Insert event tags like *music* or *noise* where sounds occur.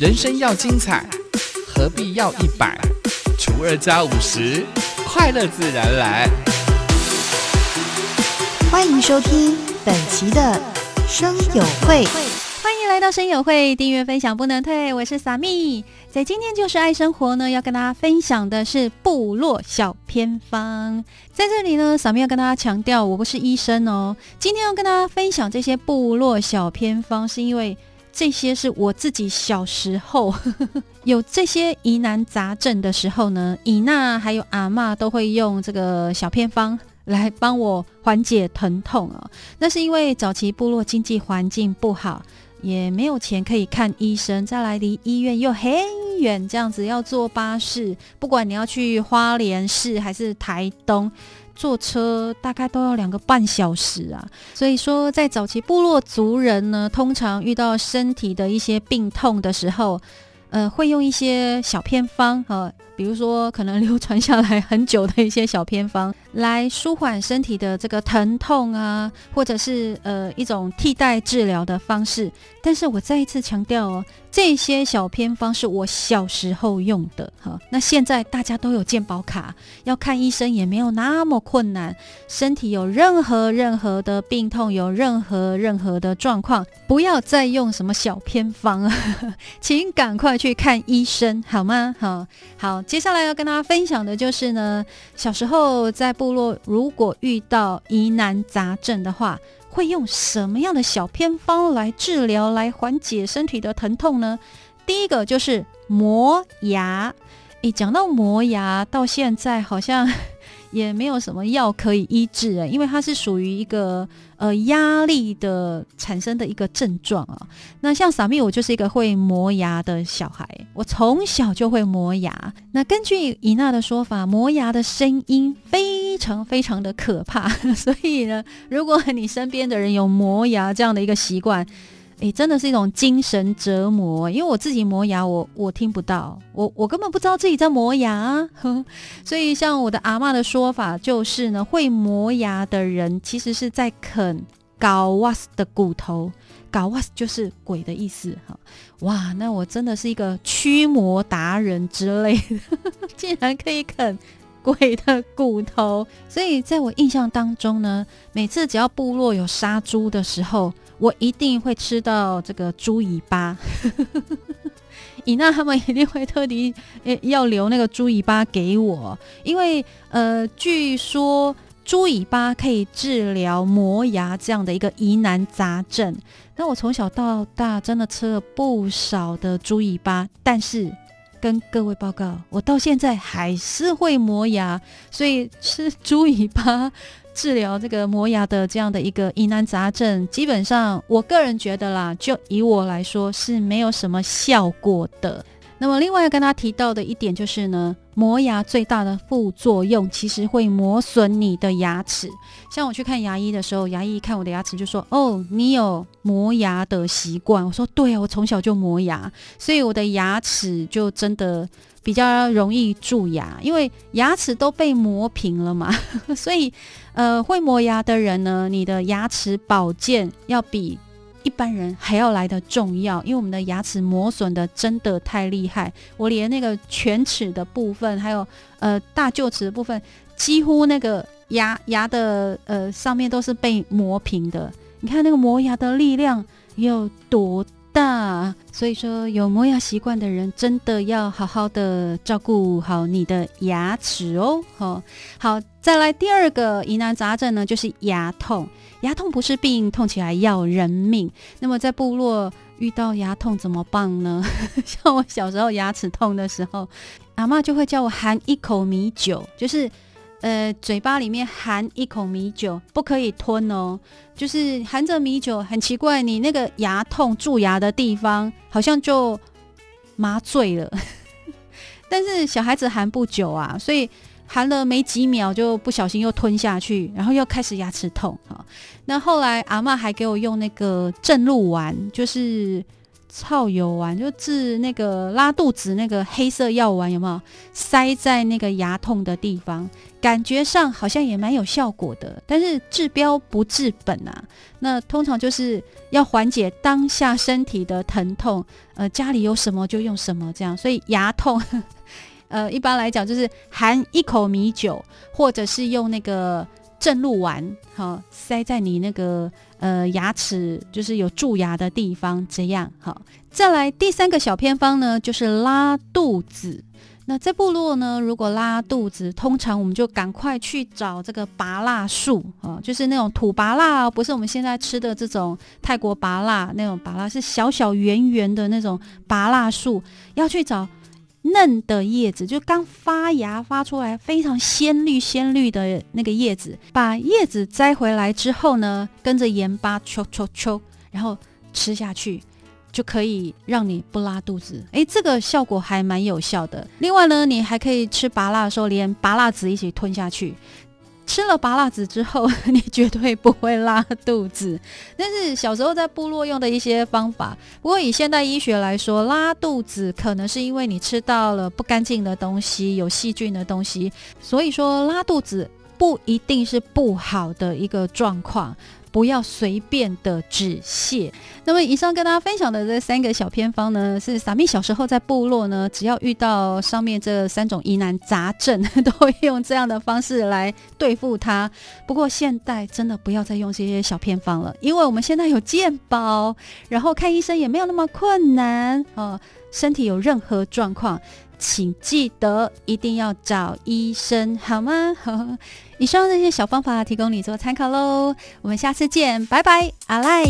人生要精彩，何必要一百除二加五十？快乐自然来。欢迎收听本期的生友会。欢迎来到生友会，订阅分享不能退。我是萨蜜，在今天就是爱生活呢，要跟大家分享的是部落小偏方。在这里呢，萨蜜要跟大家强调，我不是医生哦。今天要跟大家分享这些部落小偏方，是因为这些是我自己小时候 *laughs* 有这些疑难杂症的时候呢，以娜还有阿妈都会用这个小偏方。来帮我缓解疼痛啊！那是因为早期部落经济环境不好，也没有钱可以看医生，再来离医院又很远，这样子要坐巴士，不管你要去花莲市还是台东，坐车大概都要两个半小时啊。所以说，在早期部落族人呢，通常遇到身体的一些病痛的时候，呃，会用一些小偏方啊。比如说，可能流传下来很久的一些小偏方，来舒缓身体的这个疼痛啊，或者是呃一种替代治疗的方式。但是我再一次强调哦。这些小偏方是我小时候用的，哈。那现在大家都有健保卡，要看医生也没有那么困难。身体有任何任何的病痛，有任何任何的状况，不要再用什么小偏方啊，*laughs* 请赶快去看医生，好吗？好，好。接下来要跟大家分享的就是呢，小时候在部落，如果遇到疑难杂症的话。会用什么样的小偏方来治疗、来缓解身体的疼痛呢？第一个就是磨牙。诶，讲到磨牙，到现在好像。*laughs* 也没有什么药可以医治啊，因为它是属于一个呃压力的产生的一个症状啊。那像傻蜜，我就是一个会磨牙的小孩，我从小就会磨牙。那根据伊娜的说法，磨牙的声音非非常非常的可怕，*laughs* 所以呢，如果你身边的人有磨牙这样的一个习惯。诶，真的是一种精神折磨，因为我自己磨牙，我我听不到，我我根本不知道自己在磨牙，*laughs* 所以像我的阿妈的说法就是呢，会磨牙的人其实是在啃搞瓦斯的骨头，搞瓦斯就是鬼的意思哈，哇，那我真的是一个驱魔达人之类的，*laughs* 竟然可以啃。鬼的骨头，所以在我印象当中呢，每次只要部落有杀猪的时候，我一定会吃到这个猪尾巴。以娜他们一定会特地要留那个猪尾巴给我，因为呃，据说猪尾巴可以治疗磨牙这样的一个疑难杂症。那我从小到大真的吃了不少的猪尾巴，但是。跟各位报告，我到现在还是会磨牙，所以吃猪尾巴治疗这个磨牙的这样的一个疑难杂症，基本上我个人觉得啦，就以我来说是没有什么效果的。那么，另外要跟他提到的一点就是呢，磨牙最大的副作用其实会磨损你的牙齿。像我去看牙医的时候，牙医一看我的牙齿就说：“哦，你有磨牙的习惯。”我说：“对啊，我从小就磨牙，所以我的牙齿就真的比较容易蛀牙，因为牙齿都被磨平了嘛。*laughs* 所以，呃，会磨牙的人呢，你的牙齿保健要比。”一般人还要来的重要，因为我们的牙齿磨损的真的太厉害，我连那个犬齿的部分，还有呃大臼齿的部分，几乎那个牙牙的呃上面都是被磨平的。你看那个磨牙的力量有多大？所以说，有磨牙习惯的人真的要好好的照顾好你的牙齿哦。好，好，再来第二个疑难杂症呢，就是牙痛。牙痛不是病，痛起来要人命。那么在部落遇到牙痛怎么办呢？*laughs* 像我小时候牙齿痛的时候，阿妈就会叫我含一口米酒，就是呃嘴巴里面含一口米酒，不可以吞哦。就是含着米酒，很奇怪，你那个牙痛蛀牙的地方好像就麻醉了。*laughs* 但是小孩子含不久啊，所以。含了没几秒就不小心又吞下去，然后又开始牙齿痛啊。那后来阿妈还给我用那个正露丸，就是草油丸，就治那个拉肚子那个黑色药丸，有没有塞在那个牙痛的地方？感觉上好像也蛮有效果的，但是治标不治本啊。那通常就是要缓解当下身体的疼痛，呃，家里有什么就用什么这样。所以牙痛，*laughs* 呃，一般来讲就是含一口米酒，或者是用那个正露丸，好塞在你那个呃牙齿，就是有蛀牙的地方，这样好。再来第三个小偏方呢，就是拉肚子。那在部落呢，如果拉肚子，通常我们就赶快去找这个拔蜡树啊，就是那种土拔蜡，不是我们现在吃的这种泰国拔蜡那种拔蜡，是小小圆圆的那种拔蜡树，要去找嫩的叶子，就刚发芽发出来非常鲜绿鲜绿的那个叶子，把叶子摘回来之后呢，跟着盐巴抽抽抽，然后吃下去。就可以让你不拉肚子，诶，这个效果还蛮有效的。另外呢，你还可以吃拔辣的时候，连拔辣籽一起吞下去。吃了拔辣子之后，*laughs* 你绝对不会拉肚子。但是小时候在部落用的一些方法，不过以现代医学来说，拉肚子可能是因为你吃到了不干净的东西，有细菌的东西。所以说拉肚子不一定是不好的一个状况。不要随便的止泻。那么，以上跟大家分享的这三个小偏方呢，是撒蜜小时候在部落呢，只要遇到上面这三种疑难杂症，*laughs* 都会用这样的方式来对付它。不过，现在真的不要再用这些小偏方了，因为我们现在有健保，然后看医生也没有那么困难哦。身体有任何状况。请记得一定要找医生，好吗？*laughs* 以上这些小方法提供你做参考喽。我们下次见，拜拜，阿赖。